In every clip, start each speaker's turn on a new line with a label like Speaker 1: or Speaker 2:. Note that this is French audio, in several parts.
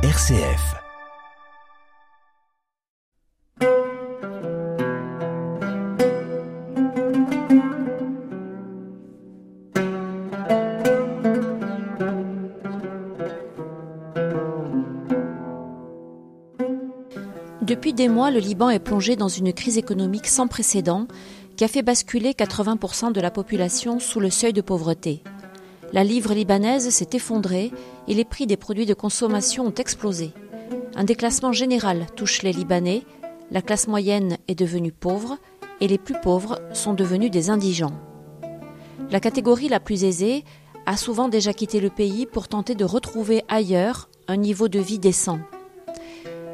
Speaker 1: RCF.
Speaker 2: Depuis des mois, le Liban est plongé dans une crise économique sans précédent qui a fait basculer 80% de la population sous le seuil de pauvreté. La livre libanaise s'est effondrée et les prix des produits de consommation ont explosé. Un déclassement général touche les Libanais, la classe moyenne est devenue pauvre et les plus pauvres sont devenus des indigents. La catégorie la plus aisée a souvent déjà quitté le pays pour tenter de retrouver ailleurs un niveau de vie décent.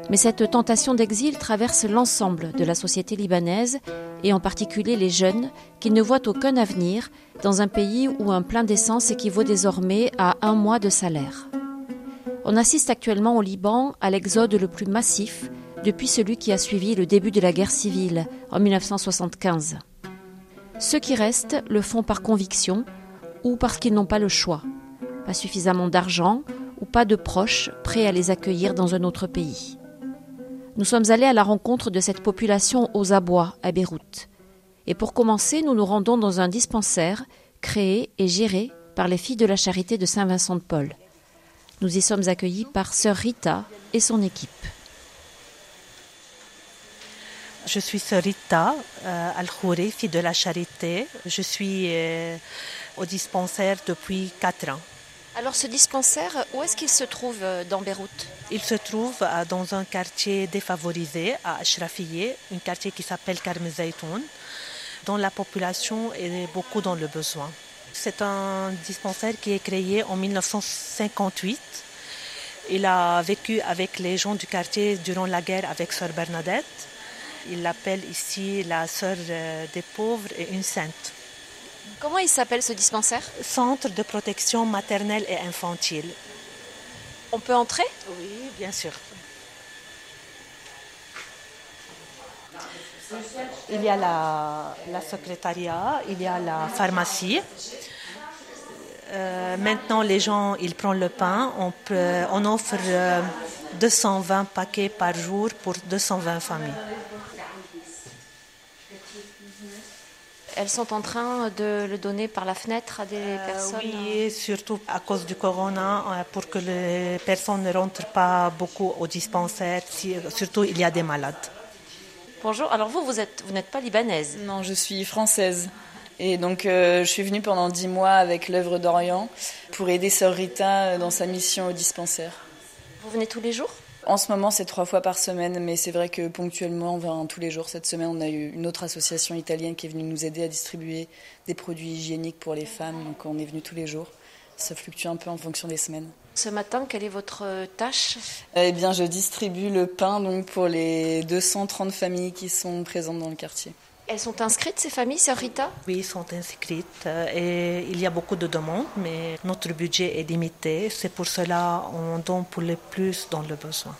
Speaker 2: Mais cette tentation d'exil traverse l'ensemble de la société libanaise et en particulier les jeunes qui ne voient aucun avenir dans un pays où un plein d'essence équivaut désormais à un mois de salaire. On assiste actuellement au Liban à l'exode le plus massif depuis celui qui a suivi le début de la guerre civile en 1975. Ceux qui restent le font par conviction ou parce qu'ils n'ont pas le choix, pas suffisamment d'argent ou pas de proches prêts à les accueillir dans un autre pays. Nous sommes allés à la rencontre de cette population aux abois à Beyrouth. Et pour commencer, nous nous rendons dans un dispensaire créé et géré par les filles de la charité de Saint-Vincent de Paul. Nous y sommes accueillis par sœur Rita et son équipe.
Speaker 3: Je suis sœur Rita euh, Al-Khouri, fille de la charité. Je suis euh, au dispensaire depuis 4 ans.
Speaker 2: Alors ce dispensaire, où est-ce qu'il se trouve euh, dans Beyrouth?
Speaker 3: Il se trouve euh, dans un quartier défavorisé à Ashrafiyeh, un quartier qui s'appelle Karmezaytoun, dont la population est beaucoup dans le besoin. C'est un dispensaire qui est créé en 1958. Il a vécu avec les gens du quartier durant la guerre avec sœur Bernadette. Il l'appelle ici la sœur euh, des pauvres et une sainte.
Speaker 2: Comment il s'appelle ce dispensaire?
Speaker 3: Centre de protection maternelle et infantile.
Speaker 2: On peut entrer?
Speaker 3: Oui, bien sûr. Il y a la, la secrétariat, il y a la pharmacie. Euh, maintenant, les gens, ils prennent le pain. On, peut, on offre euh, 220 paquets par jour pour 220 familles.
Speaker 2: Elles sont en train de le donner par la fenêtre à des
Speaker 3: Euh,
Speaker 2: personnes
Speaker 3: oui, surtout à cause du corona, euh, pour que les personnes ne rentrent pas beaucoup au dispensaire. Si- surtout, il y a des malades.
Speaker 2: Bonjour, alors vous, vous êtes- vous n'êtes pas libanaise
Speaker 4: Non, je suis française. Et donc, euh, je suis venue pendant dix mois avec l'œuvre d'Orient pour aider Sœur Rita dans sa mission au dispensaire.
Speaker 2: Vous venez tous les jours?
Speaker 4: En ce moment, c'est trois fois par semaine, mais c'est vrai que ponctuellement, on vient tous les jours. Cette semaine, on a eu une autre association italienne qui est venue nous aider à distribuer des produits hygiéniques pour les femmes. Donc, on est venu tous les jours. Ça fluctue un peu en fonction des semaines.
Speaker 2: Ce matin, quelle est votre tâche?
Speaker 4: Eh bien, je distribue le pain donc pour les 230 familles qui sont présentes dans le quartier.
Speaker 2: Elles sont inscrites, ces familles, sœur Rita?
Speaker 3: Oui, ils sont inscrites euh, et il y a beaucoup de demandes, mais notre budget est limité. C'est pour cela qu'on donne pour les plus dans le besoin.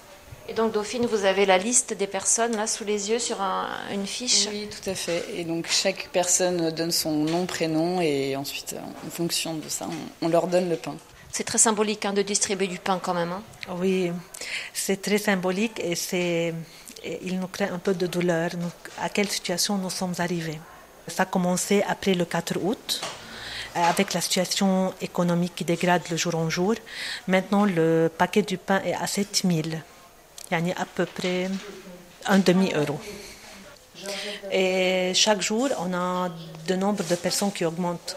Speaker 2: Et donc, Dauphine, vous avez la liste des personnes là sous les yeux sur un- une fiche?
Speaker 4: Oui, tout à fait. Et donc chaque personne donne son nom, prénom, et ensuite, en fonction de ça, on, on leur donne le pain.
Speaker 2: C'est très symbolique hein, de distribuer du pain quand même. hein?
Speaker 3: Oui, c'est très symbolique et, c'est, et il nous crée un peu de douleur. À quelle situation nous sommes arrivés Ça a commencé après le 4 août, euh, avec la situation économique qui dégrade de jour en jour. Maintenant, le paquet du pain est à 7000. Il y a à peu près un demi-euro. Et chaque jour, on a de nombre de personnes qui augmentent.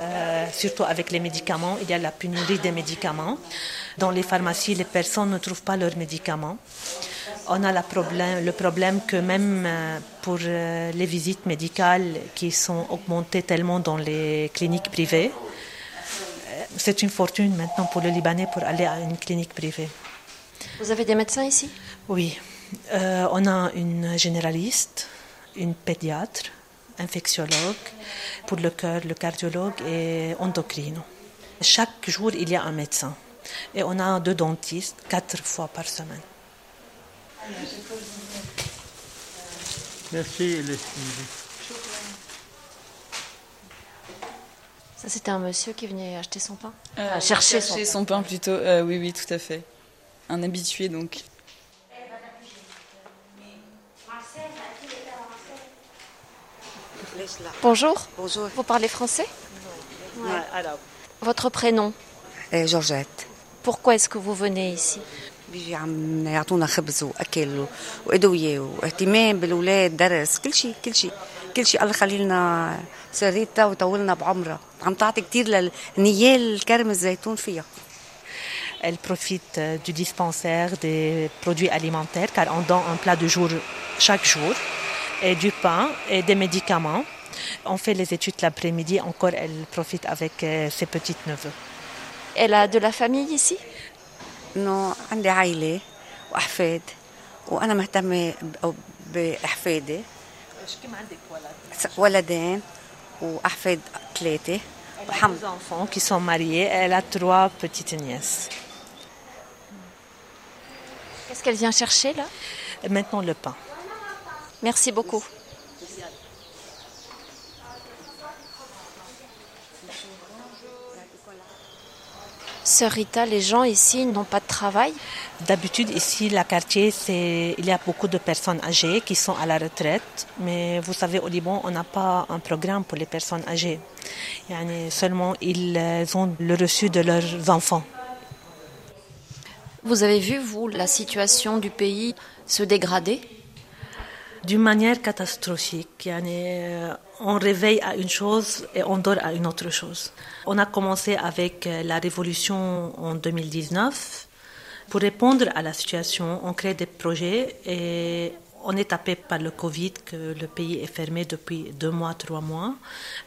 Speaker 3: Euh, surtout avec les médicaments, il y a la pénurie des médicaments. Dans les pharmacies, les personnes ne trouvent pas leurs médicaments. On a la problème, le problème que même euh, pour euh, les visites médicales qui sont augmentées tellement dans les cliniques privées, euh, c'est une fortune maintenant pour le Libanais pour aller à une clinique privée.
Speaker 2: Vous avez des médecins ici?
Speaker 3: Oui, Euh, on a une généraliste, une pédiatre, infectiologue, pour le cœur, le cardiologue et endocrino. Chaque jour, il y a un médecin. Et on a deux dentistes, quatre fois par semaine.
Speaker 5: Merci,
Speaker 2: Ça, c'était un monsieur qui venait acheter son pain
Speaker 4: euh,
Speaker 2: chercher, son, pain.
Speaker 4: plutôt. Euh, oui, oui, tout à fait. Un habitué, donc.
Speaker 2: Bonjour.
Speaker 1: Bonjour.
Speaker 2: Vous parlez français? Votre prénom?
Speaker 1: Euh, Georgette.
Speaker 2: Pourquoi est-ce que vous venez ici?
Speaker 1: بيجي عم يعطونا خبز واكل و- وادويه واهتمام بالاولاد درس كل شيء كل شيء كل شيء الله يخلي لنا سريتا ويطولنا بعمرها عم تعطي كثير للنيال الكرم الزيتون فيها
Speaker 3: elle profite euh, du dispensaire des produits alimentaires car on donne un plat de jour chaque jour et du pain et des médicaments. On fait les études l'après-midi, encore elle profite avec euh, ses petites neveux.
Speaker 2: Elle a de la famille ici
Speaker 1: انه عندي عائله واحفاد وانا مهتمه ب- باحفادي ولدين واحفاد ثلاثه
Speaker 3: Elle a
Speaker 1: وحمد
Speaker 3: deux enfants qui sont mariés, elle a trois petites nièces.
Speaker 2: Qu'est-ce qu'elle vient chercher là
Speaker 3: Et maintenant le pain.
Speaker 2: Merci beaucoup. Sœur Rita, les gens ici n'ont pas de travail?
Speaker 3: D'habitude, ici, la quartier, c'est, il y a beaucoup de personnes âgées qui sont à la retraite. Mais vous savez, au Liban, on n'a pas un programme pour les personnes âgées. Yani, seulement, ils ont le reçu de leurs enfants.
Speaker 2: Vous avez vu, vous, la situation du pays se dégrader?
Speaker 3: D'une manière catastrophique. Euh, on réveille à une chose et on dort à une autre chose. On a commencé avec euh, la révolution en 2019. Pour répondre à la situation, on crée des projets et on est tapé par le Covid, que le pays est fermé depuis deux mois, trois mois,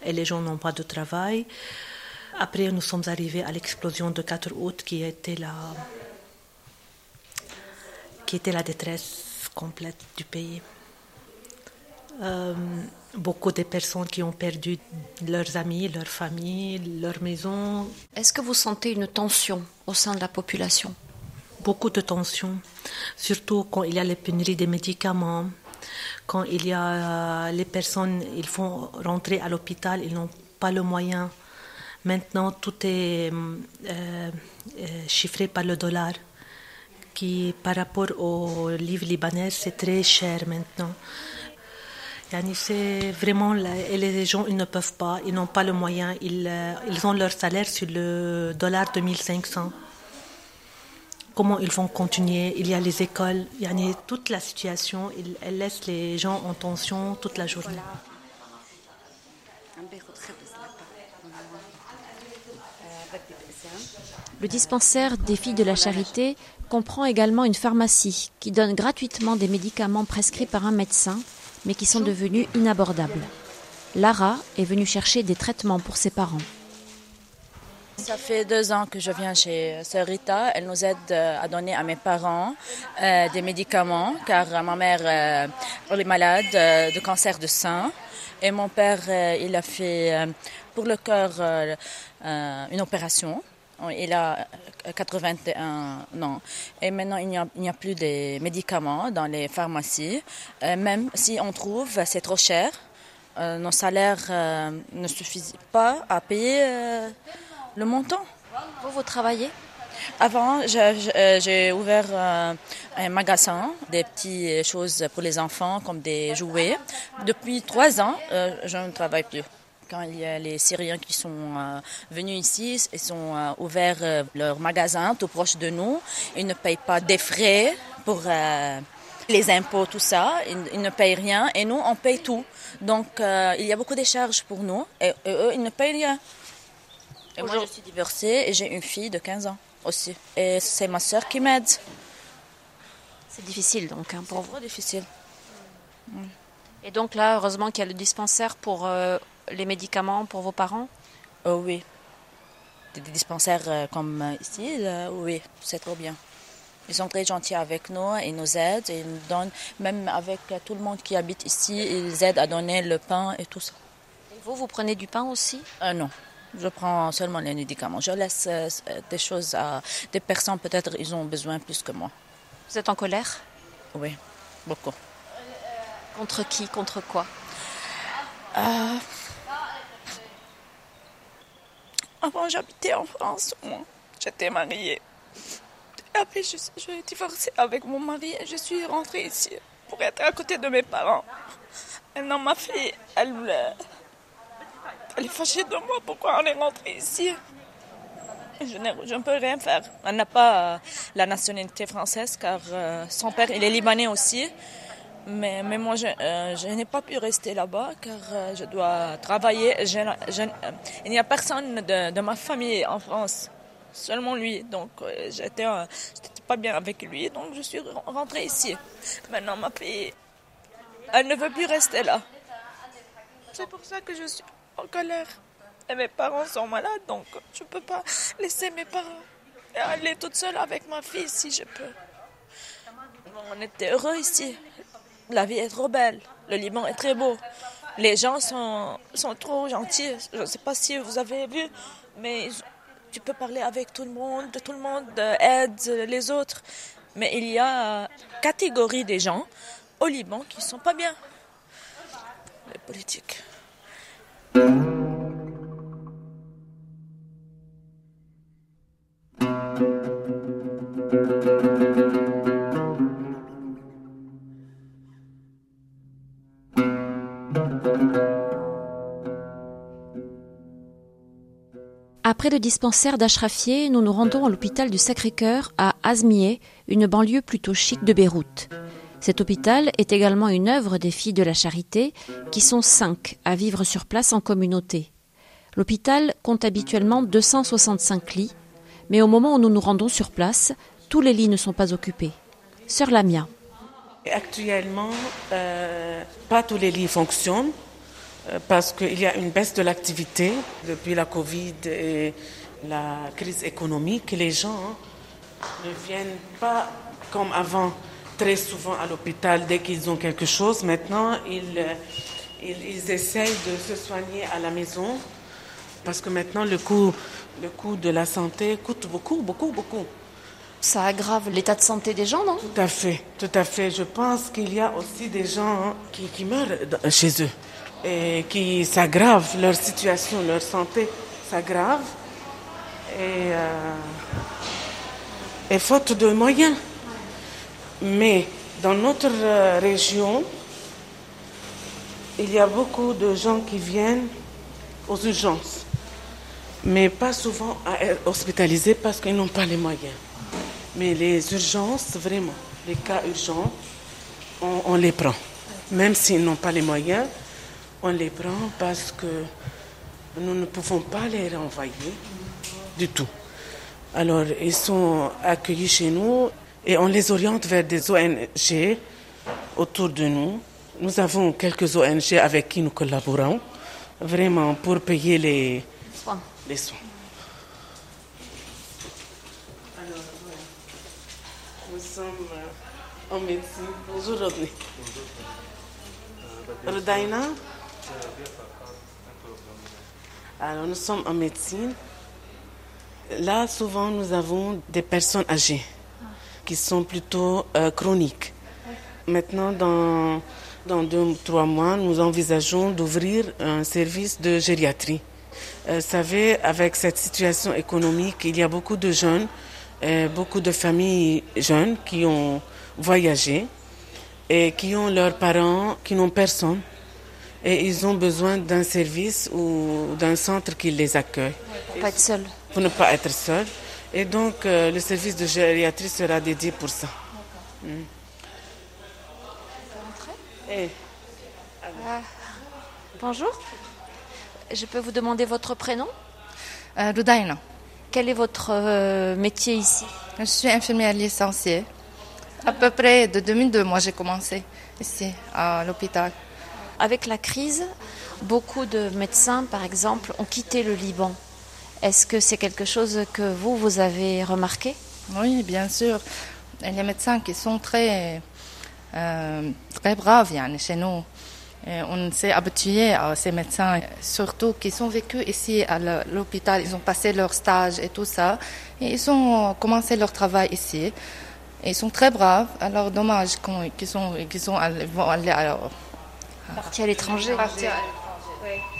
Speaker 3: et les gens n'ont pas de travail. Après, nous sommes arrivés à l'explosion de 4 août qui était la, qui était la détresse complète du pays. Euh, beaucoup de personnes qui ont perdu leurs amis, leurs familles, leurs maisons,
Speaker 2: Est-ce que vous sentez une tension au sein de la population?
Speaker 3: Beaucoup de tensions, surtout quand il y a les pénuries des médicaments, quand il y a euh, les personnes, ils font rentrer à l'hôpital, ils n'ont pas le moyen. Maintenant, tout est euh, chiffré par le dollar, qui par rapport au livre libanais, c'est très cher maintenant. C'est vraiment, les gens, ils ne peuvent pas, ils n'ont pas le moyen, ils, euh, ils ont leur salaire sur le dollar 2500 comment ils vont continuer? Il y a les écoles, il y a toute la situation, elle laisse les gens en tension toute la journée.
Speaker 2: Le dispensaire des filles de la charité comprend également une pharmacie qui donne gratuitement des médicaments prescrits par un médecin, mais qui sont devenus inabordables. Lara est venue chercher des traitements pour ses parents.
Speaker 5: Ça fait deux ans que je viens chez Sœur Rita. Elle nous aide euh, à donner à mes parents euh, des médicaments car euh, ma mère euh, est malade euh, de cancer de sein et mon père euh, il a fait euh, pour le cœur euh, euh, une opération. Il a euh, 81 ans et maintenant il n'y a, plus de médicaments dans les pharmacies. Euh, même si on trouve, c'est trop cher. Euh, nos salaires euh, ne suffisent pas à payer euh, le montant.
Speaker 2: Vous, vous travaillez?
Speaker 5: Avant, euh, j'ai ouvert euh, un magasin, des petites choses pour les enfants, comme des jouets. Depuis trois ans, euh, je ne travaille plus. Quand il y a les Syriens qui sont euh, venus ici, ils ont euh, ouvert euh, leur magasin tout proche de nous. Ils ne payent pas des frais pour les impôts, tout ça. Ils, ne payent rien et nous, on paye tout. Donc, euh, il y a beaucoup de charges pour nous et, et eux, ils ne payent rien. Et moi, je suis divorcée et j'ai une fille de 15 ans aussi. Et c'est ma soeur qui m'aide.
Speaker 2: C'est difficile donc hein, pour vous.
Speaker 5: difficile.
Speaker 2: Et donc là, heureusement qu'il y a le dispensaire pour euh, les médicaments pour vos parents?
Speaker 5: Oh oui. Des, des dispensaires euh, comme ici, là, oui, c'est trop bien. Ils sont très gentils avec nous, ils nous aident, ils nous donnent, même avec euh, tout le monde qui habite ici, ils aident à donner le pain et tout ça.
Speaker 2: Et vous, vous prenez du pain aussi?
Speaker 5: Euh, non, je prends seulement les médicaments. Je laisse euh, des choses à des personnes, peut-être ils ont besoin plus que moi.
Speaker 2: Vous êtes en colère?
Speaker 5: Oui, beaucoup.
Speaker 2: Contre qui? Contre quoi?
Speaker 5: Euh, Avant, j'habitais en France. J'étais mariée.
Speaker 6: après, je, je divorcé avec mon mari et je suis rentrée ici pour être à côté de mes parents. Maintenant, ma fille, elle, elle est fâchée de moi. Pourquoi on est rentré ici? Je, ne peux rien faire. Elle n'a pas la nationalité française car son père, il est libanais aussi. Mais, mais moi, je, je n'ai pas pu rester là-bas car je dois travailler. il n'y a personne de, ma famille en France, seulement lui. Donc, j'étais pas bien avec lui, donc je suis rentrée ici. Maintenant, ma fille, elle ne veut plus rester là. C'est pour ça que je suis en colère. Et mes parents sont malades, donc je ne peux pas laisser mes parents aller toute seule avec ma fille si je peux. On était heureux ici. La vie est trop belle. Le Liban est très beau. Les gens sont, trop gentils. Je ne sais pas si vous avez vu, mais tu peux parler avec tout le monde, tout le monde aide les autres. Mais il y a catégorie des gens au Liban qui ne sont pas bien. Les politiques.
Speaker 2: Le dispensaire d'Ashrafieh, nous nous rendons à l'hôpital du Sacré-Cœur à Azmieh, une banlieue plutôt chic de Beyrouth. Cet hôpital est également une œuvre des filles de la charité, qui sont cinq à vivre sur place en communauté. L'hôpital compte habituellement 265 lits, mais au moment où nous nous rendons sur place, tous les lits ne sont pas occupés. Sœur Lamia.
Speaker 7: Actuellement, euh, pas tous les lits fonctionnent parce qu'il y a une baisse de l'activité depuis la Covid et la crise économique. Les gens ne viennent pas comme avant très souvent à l'hôpital dès qu'ils ont quelque chose. Maintenant, ils, ils, essayent de se soigner à la maison parce que maintenant le coût, le coût de la santé coûte beaucoup, beaucoup, beaucoup.
Speaker 2: Ça aggrave l'état de santé des gens, non?
Speaker 7: Tout à fait, tout à fait. Je pense qu'il y a aussi des gens qui, qui meurent chez eux et qui s'aggravent, leur situation, leur santé s'aggrave. Et, euh, faute de moyens. Mais dans notre euh, région, il y a beaucoup de gens qui viennent aux urgences, mais pas souvent à être hospitalisés parce qu'ils n'ont pas les moyens. Mais les urgences, vraiment, les cas urgents, on les prend. Même s'ils n'ont pas les moyens, on les prend parce que nous ne pouvons pas les renvoyer du tout. Alors, ils sont accueillis chez nous et on les oriente vers des ONG autour de nous. Nous avons quelques ONG avec qui nous collaborons, vraiment pour payer les soins. Les soins. Alors, nous sommes en médecine. Bonjour, Rodney. Rodaina alors, nous sommes en médecine. Là, souvent, nous avons des personnes âgées qui sont plutôt euh, chroniques. Maintenant, dans, dans deux ou trois mois, nous envisageons d'ouvrir un service de gériatrie. Euh, vous savez, avec cette situation économique, il y a beaucoup de jeunes, euh, beaucoup de familles jeunes qui ont voyagé et qui ont leurs parents qui n'ont personne et ils ont besoin d'un service ou d'un centre qui les accueille.
Speaker 2: pour ne pas être seul.
Speaker 7: Pour ne pas être seul. Et donc, euh, le service de gériatrie sera dédié pour ça. Mm.
Speaker 2: Et, ah. Bonjour. Je peux vous demander votre prénom
Speaker 8: euh, Rudaina.
Speaker 2: Quel est votre euh, métier ici
Speaker 8: Je suis infirmière licenciée. À peu près de 2002, moi j'ai commencé ici à l'hôpital.
Speaker 2: Avec la crise, beaucoup de médecins, par exemple, ont quitté le Liban. Est-ce que c'est quelque chose que vous, vous avez remarqué?
Speaker 8: Oui, bien sûr. A des médecins qui sont très, euh, très braves chez nous. Et on s'est habitué à ces médecins, surtout qui sont vécus ici à l'hôpital. Ils ont passé leur stage et tout ça. Et ils ont commencé leur travail ici. Et ils sont très braves. Alors, dommage qu'ils sont, qu'ils vont aller à
Speaker 2: Parti à l'étranger.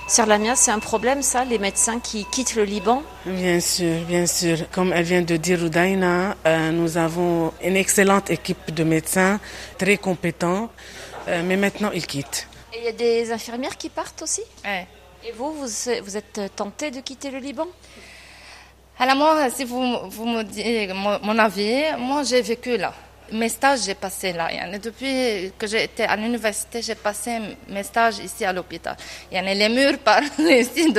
Speaker 2: Sœur Lamia, c'est un problème ça, les médecins qui quittent le Liban?
Speaker 7: Bien sûr, bien sûr. Comme elle vient de dire Rudaina, euh, nous avons une excellente équipe de médecins, très compétents, euh, mais maintenant ils quittent.
Speaker 2: Et il y a des infirmières qui partent aussi?
Speaker 8: Ouais.
Speaker 2: Et vous, vous, vous êtes tenté de quitter le Liban?
Speaker 8: Alors moi, si vous, vous me dites mon, mon avis, moi j'ai vécu là. Mes stages, j'ai passé là. Yani, Depuis que été à l'université, j'ai passé mes stages ici à l'hôpital. Yani, Les murs parlent ici.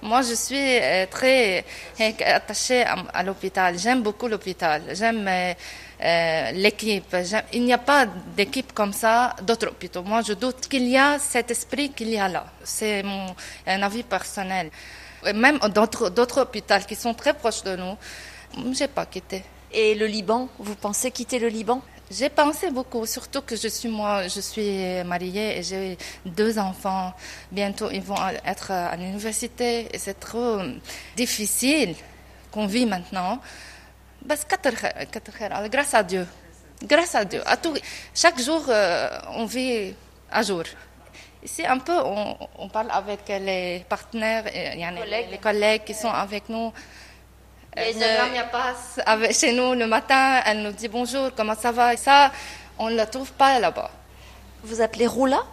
Speaker 8: Moi, je suis euh, très euh, attachée à, l'hôpital. J'aime beaucoup l'hôpital. J'aime euh, l'équipe. Il n'y a pas d'équipe comme ça d'autres hôpitaux. Moi, je doute qu'il y a cet esprit qu'il y a là. C'est mon avis personnel. Même d'autres hôpitaux qui sont très proches de nous, j'ai pas quitté.
Speaker 2: Et le Liban, vous pensez quitter le Liban?
Speaker 8: J'ai pensé beaucoup, surtout que je suis moi, je suis mariée et j'ai deux enfants. Bientôt, ils vont être à l'université et c'est trop difficile qu'on vit maintenant. Parce que grâce à Dieu, grâce à Dieu, à tout, chaque jour euh, on vit à jour. Ici, un peu, on, on parle avec les partenaires, les collègues qui sont avec nous.
Speaker 2: Y a
Speaker 8: Euh,
Speaker 2: une-
Speaker 8: Sœur Lamia passe avec, chez nous le matin, elle nous dit bonjour, comment ça va? Et ça, on ne le trouve pas là-bas.
Speaker 2: Vous appelez Roula?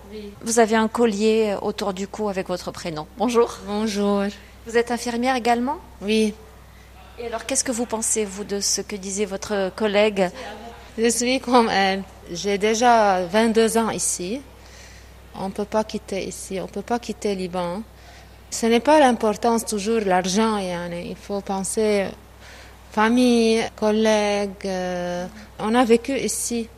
Speaker 2: Vous avez un collier autour du cou avec votre prénom. Bonjour.
Speaker 9: Bonjour.
Speaker 2: Vous êtes infirmière également?
Speaker 9: Oui,
Speaker 2: Et alors, qu'est-ce que vous pensez, vous, de ce que disait votre collègue?
Speaker 9: Je suis comme elle. J'ai déjà 22 ans ici. On ne peut pas quitter ici, on ne peut pas quitter Liban. Ce n'est pas l'importance toujours l'argent, il faut penser famille, collègues. euh, on a vécu ici.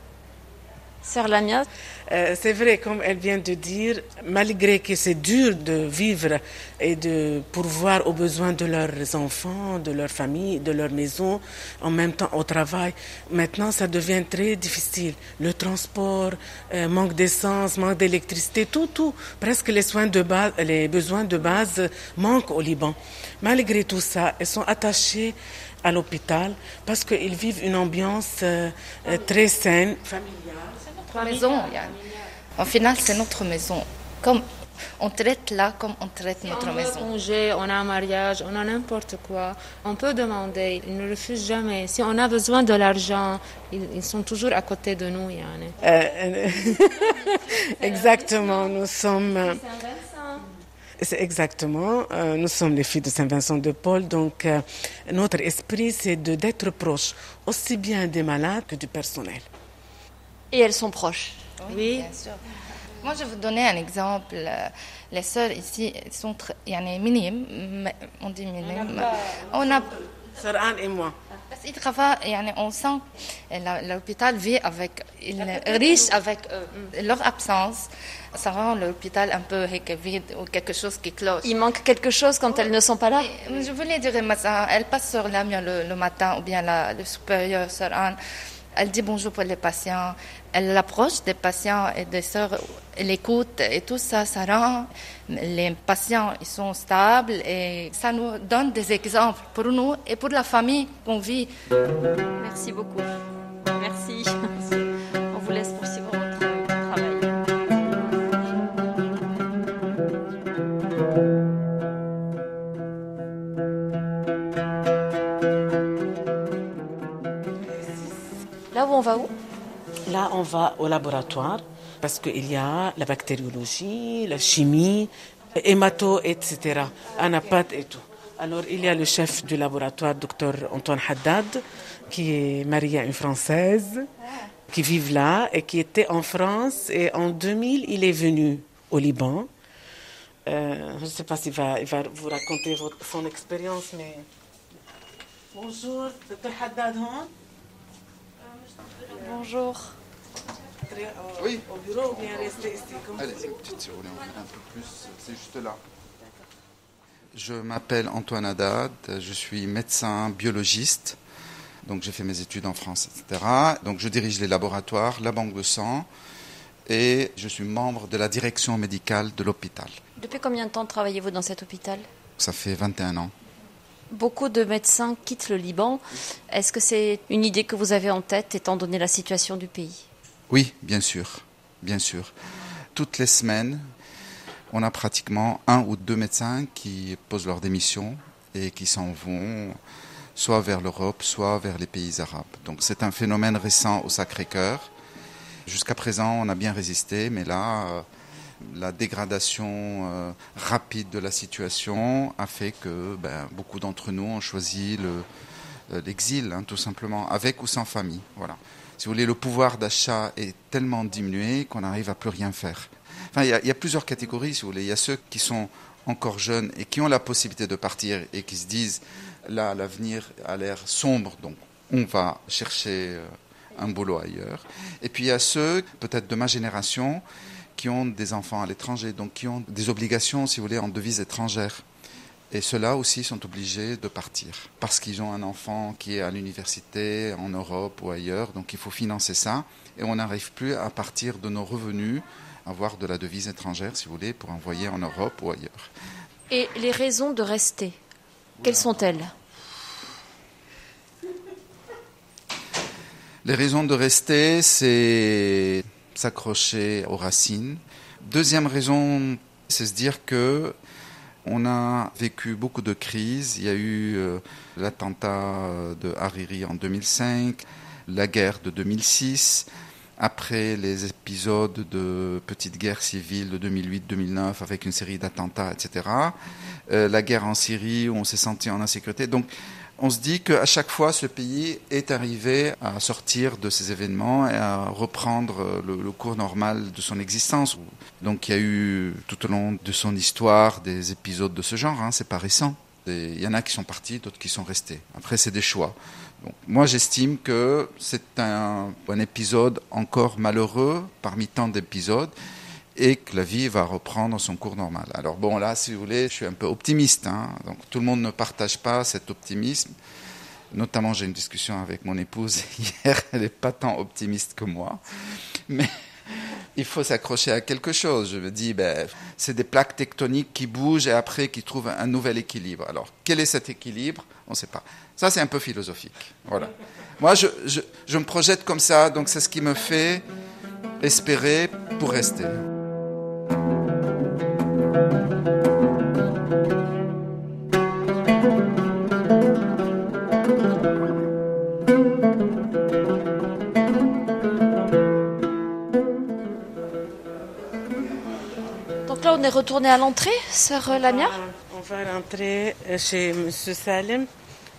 Speaker 2: Sœur Lamia,
Speaker 7: Euh, c'est vrai, comme elle vient de dire, malgré que c'est dur de vivre et de pourvoir aux besoins de leurs enfants, de leur famille, de leur maison, en même temps au travail, maintenant ça devient très difficile. Le transport, euh, manque d'essence, manque d'électricité, tout, tout, presque les soins de base, les besoins de base manquent au Liban. Malgré tout ça, elles sont attachées à l'hôpital parce qu'ils vivent une ambiance euh, euh, très saine, familiale.
Speaker 8: Maison, yani. Au final, c'est notre maison. Comme on traite là comme on traite notre
Speaker 9: on a un
Speaker 8: maison.
Speaker 9: congé, on a un mariage, on a n'importe quoi. On peut demander, ils ne refusent jamais. Si on a besoin de l'argent, ils, ils sont toujours à côté de nous. yani.
Speaker 7: Euh, exactement, nous sommes. euh, C'est exactement, euh, nous sommes les filles de Saint-Vincent de Paul, donc euh, notre esprit c'est de d'être proche aussi bien des malades que du personnel
Speaker 2: et elles sont proches.
Speaker 9: Oui,
Speaker 8: bien sûr. Moi, je vais vous donner un exemple. Les sœurs ici sont très, minimes, on dit minimes. On a.
Speaker 7: Et moi.
Speaker 8: Parce Ils travaillent, on sent l'hôpital vit avec, il est riche avec euh, leur absence. Ça rend l'hôpital un peu vide ou quelque chose qui cloche.
Speaker 2: Il manque quelque chose quand elles ne sont pas là?
Speaker 8: Je voulais dire, elles passent sur la le, le matin ou bien le supérieur, Sarah elle dit bonjour pour les patients. Elle l'approche des patients et des sœurs. Elle écoute et tout ça, ça rend les patients, ils sont stables et ça nous donne des exemples pour nous et pour la famille qu'on vit.
Speaker 2: Merci beaucoup. Merci. On va
Speaker 7: au laboratoire parce qu'il y a la bactériologie, la chimie, hémato, etc. Anapath et tout. Alors, il y a le chef du laboratoire, docteur Antoine Haddad, qui est marié à une Française, qui vit là et qui était en France. Et en 2000, il est venu au Liban. Euh, je ne sais pas s'il va, vous raconter son expérience, mais... Bonjour, docteur Haddad, Oui. Au bureau ou bien rester ici comme
Speaker 10: Allez,
Speaker 7: vous
Speaker 10: c'est une petite si vous voulez, on vient un peu plus, c'est juste là. Je m'appelle Antoine Haddad, je suis médecin biologiste, donc j'ai fait mes études en France, etc. Donc je dirige les laboratoires, la banque de sang, et je suis membre de la direction médicale de l'hôpital.
Speaker 2: Depuis combien de temps travaillez-vous dans cet hôpital?
Speaker 10: Ça fait 21 ans.
Speaker 2: Beaucoup de médecins quittent le Liban. Est-ce que c'est une idée que vous avez en tête étant donné la situation du pays?
Speaker 10: Oui, bien sûr, bien sûr. Toutes les semaines, on a pratiquement un ou deux médecins qui posent leur démission et qui s'en vont soit vers l'Europe, soit vers les pays arabes. Donc c'est un phénomène récent au Sacré-Cœur. Jusqu'à présent, on a bien résisté, mais là, euh, la dégradation euh, rapide de la situation a fait que ben, beaucoup d'entre nous ont choisi euh, l'exil, hein, tout simplement, avec ou sans famille. Voilà. Si vous voulez, le pouvoir d'achat est tellement diminué qu'on n'arrive à plus rien faire. Enfin, il y, y, a plusieurs catégories, si vous voulez. Il y a ceux qui sont encore jeunes et qui ont la possibilité de partir et qui se disent là, l'avenir a l'air sombre, donc on va chercher euh, un boulot ailleurs. Et puis il y a ceux, peut-être de ma génération, qui ont des enfants à l'étranger, donc qui ont des obligations, si vous voulez, en devise étrangère. Et ceux-là aussi sont obligés de partir parce qu'ils ont un enfant qui est à l'université, en Europe ou ailleurs, donc il faut financer ça. Et on n'arrive plus à partir de nos revenus, avoir de la devise étrangère, si vous voulez, pour envoyer en Europe ou ailleurs.
Speaker 2: Et les raisons de rester, quelles sont-elles?
Speaker 10: Les raisons de rester, c'est s'accrocher aux racines. Deuxième raison, c'est se dire que on a vécu beaucoup de crises. Il y a eu euh, l'attentat de Hariri en 2005, la guerre de 2006, après les épisodes de petite guerre civile de 2008-2009 avec une série d'attentats, etc. Euh, la guerre en Syrie où on s'est senti en insécurité. Donc on se dit qu'à chaque fois, ce pays est arrivé à sortir de ces événements et à reprendre le, le, cours normal de son existence. Donc il y a eu tout au long de son histoire des épisodes de ce genre, hein, c'est pas récent. Il y en a qui sont partis, d'autres qui sont restés. Après, c'est des choix. Moi, j'estime que c'est un épisode encore malheureux parmi tant d'épisodes et que la vie va reprendre son cours normal. Alors bon, là, si vous voulez, je suis un peu optimiste. Hein. Donc tout le monde ne partage pas cet optimisme. Notamment, j'ai une discussion avec mon épouse hier. Elle n'est pas tant optimiste que moi, mais il faut s'accrocher à quelque chose. Je me dis, ben, c'est des plaques tectoniques qui bougent et après qui trouvent un nouvel équilibre. Alors, quel est cet équilibre? On ne sait pas. Ça, c'est un peu philosophique. Voilà. Moi, je, me projette comme ça, donc c'est ce qui me fait espérer pour rester.
Speaker 2: Retourné à l'entrée, sœur Lamia?
Speaker 7: On va rentrer chez M. Salem,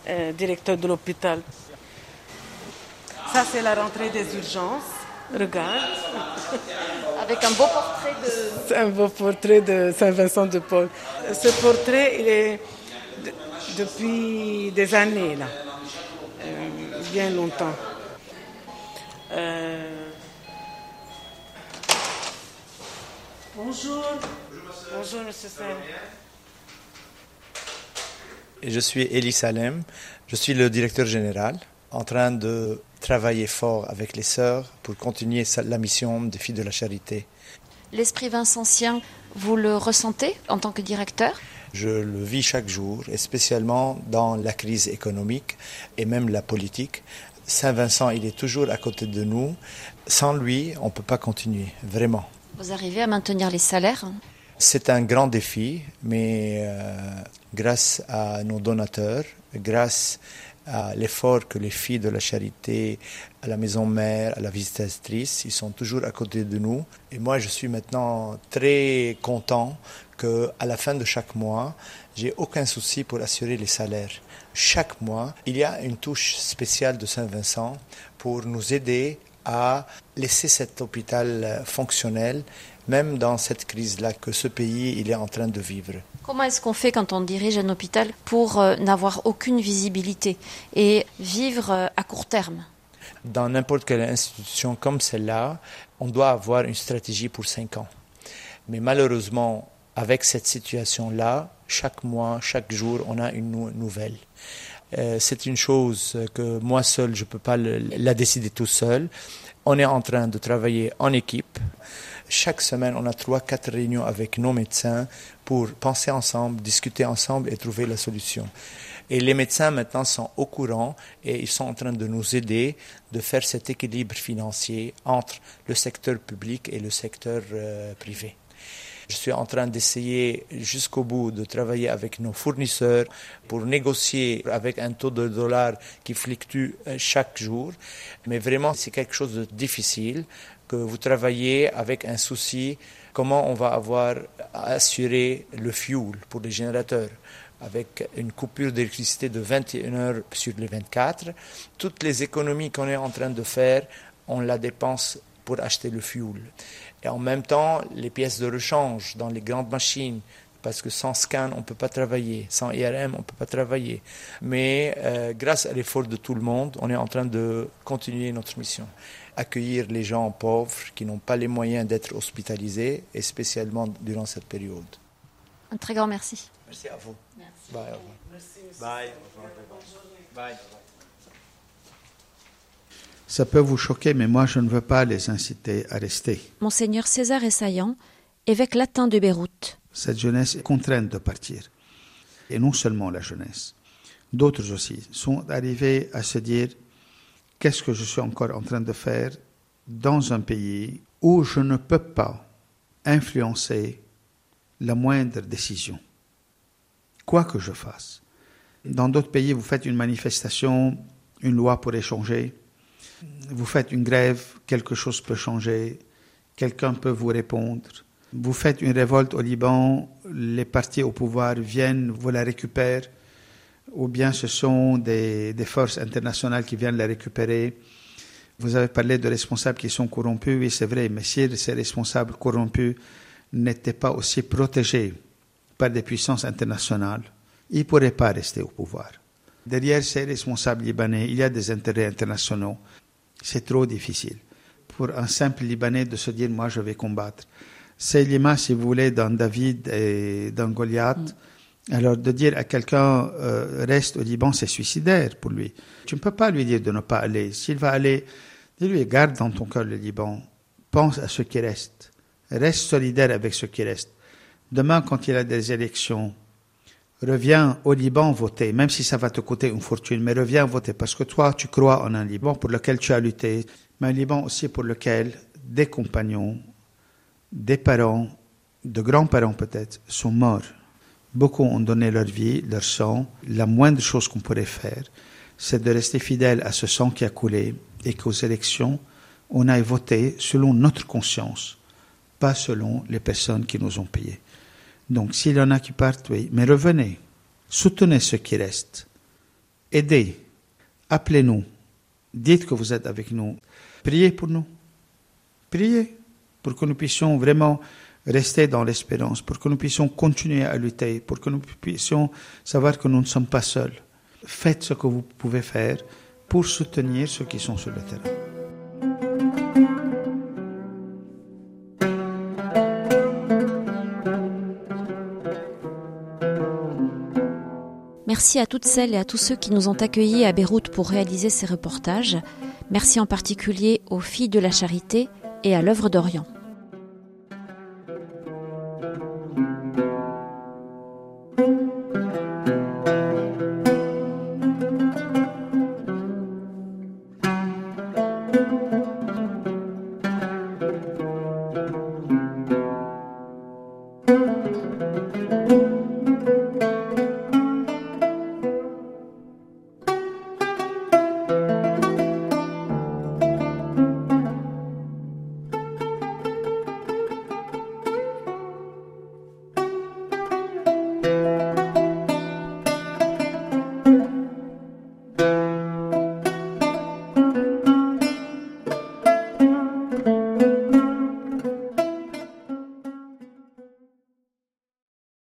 Speaker 7: euh, directeur de l'hôpital. Ça, c'est la rentrée des urgences. Regarde.
Speaker 2: Avec un beau portrait de...
Speaker 7: C'est un beau portrait de Saint-Vincent de Paul. Ce portrait, il est de, depuis des années, là. Euh, bien longtemps. Euh... Bonjour. Bonjour, monsieur Salem.
Speaker 11: Je suis Elie Salem. Je suis le directeur général en train de travailler fort avec les sœurs pour continuer la mission des filles de la charité.
Speaker 2: L'esprit vincentien, vous le ressentez en tant que directeur?
Speaker 11: Je le vis chaque jour, et spécialement dans la crise économique et même la politique. Saint-Vincent, il est toujours à côté de nous. Sans lui, on ne peut pas continuer, vraiment.
Speaker 2: Vous arrivez à maintenir les salaires?
Speaker 11: C'est un grand défi, mais euh, grâce à nos donateurs, grâce à l'effort que les filles de la charité, à la maison mère, à la visitatrice, ils sont toujours à côté de nous. Et moi, je suis maintenant très content que à la fin de chaque mois, j'ai aucun souci pour assurer les salaires. Chaque mois, il y a une touche spéciale de Saint-Vincent pour nous aider à laisser cet hôpital fonctionnel, même dans cette crise-là que ce pays il est en train de vivre.
Speaker 2: Comment est-ce qu'on fait quand on dirige un hôpital pour euh, n'avoir aucune visibilité et vivre euh, à court terme?
Speaker 11: Dans n'importe quelle institution comme celle-là, on doit avoir une stratégie pour cinq ans. Mais malheureusement, avec cette situation-là, chaque mois, chaque jour, on a une nou nouvelle. Euh, c'est une chose que moi seul, je ne peux pas le, la décider tout seul. On est en train de travailler en équipe. Chaque semaine, on a trois, quatre réunions avec nos médecins pour penser ensemble, discuter ensemble et trouver la solution. Et les médecins maintenant sont au courant et ils sont en train de nous aider de faire cet équilibre financier entre le secteur public et le secteur euh, privé. Je suis en train d'essayer jusqu'au bout de travailler avec nos fournisseurs pour négocier avec un taux de dollar qui fluctue euh, chaque jour. Mais vraiment, c'est quelque chose de difficile que vous travaillez avec un souci comment on va avoir assuré le fuel pour les générateurs avec une coupure d'électricité de 21 heures sur les 24. Toutes les économies qu'on est en train de faire, on la dépense pour acheter le fuel. Et en même temps, les pièces de rechange dans les grandes machines, parce que sans scan, on ne peut pas travailler, sans IRM, on ne peut pas travailler. Mais euh, grâce à l'effort de tout le monde, on est en train de continuer notre mission. Accueillir les gens pauvres qui n'ont pas les moyens d'être hospitalisés, et spécialement durant cette période.
Speaker 2: Un très grand merci.
Speaker 11: Merci à vous.
Speaker 2: Merci.
Speaker 11: Bye. Bye. Bye.
Speaker 12: Ça peut vous choquer, mais moi je ne veux pas les inciter à rester.
Speaker 2: Monseigneur César Essaillant, évêque latin de Beyrouth.
Speaker 12: Cette jeunesse est contrainte de partir. Et non seulement la jeunesse, d'autres aussi sont arrivés à se dire qu'est-ce que je suis encore en train de faire dans un pays où je ne peux pas influencer la moindre décision, quoi que je fasse. Dans d'autres pays, vous faites une manifestation, une loi pourrait changer. Vous faites une grève, quelque chose peut changer, quelqu'un peut vous répondre. Vous faites une révolte au Liban, les partis au pouvoir viennent, vous la récupèrent, ou bien ce sont des, forces internationales qui viennent la récupérer. Vous avez parlé de responsables qui sont corrompus, oui c'est vrai, mais si ces responsables corrompus n'étaient pas aussi protégés par des puissances internationales, ils ne pourraient pas rester au pouvoir. Derrière ces responsables libanais, il y a des intérêts internationaux. C'est trop difficile pour un simple Libanais de se dire moi je vais combattre. C'est l'image, si vous voulez, dans David et dans Goliath. Mm. Alors de dire à quelqu'un euh, reste au Liban, c'est suicidaire pour lui. Tu ne peux pas lui dire de ne pas aller. S'il va aller, dis-lui garde dans ton cœur le Liban. Pense à ce qui reste. Reste solidaire avec ce qui reste. Demain, quand il y a des élections, reviens au Liban voter, même si ça va te coûter une fortune, mais reviens voter parce que toi, tu crois en un Liban pour lequel tu as lutté, mais un Liban aussi pour lequel des compagnons, des parents, de grands-parents peut-être, sont morts. Beaucoup ont donné leur vie, leur sang. La moindre chose qu'on pourrait faire, c'est de rester fidèle à ce sang qui a coulé et qu'aux élections, on aille voter selon notre conscience, pas selon les personnes qui nous ont payés. Donc s'il y en a qui partent, oui, mais revenez, soutenez ceux qui restent, aidez, appelez-nous, dites que vous êtes avec nous, priez pour nous, priez pour que nous puissions vraiment rester dans l'espérance, pour que nous puissions continuer à lutter, pour que nous puissions savoir que nous ne sommes pas seuls. Faites ce que vous pouvez faire pour soutenir ceux qui sont sur le terrain.
Speaker 2: Merci à toutes celles et à tous ceux qui nous ont accueillis à Beyrouth pour réaliser ces reportages. Merci en particulier aux filles de la charité et à l'œuvre d'Orient.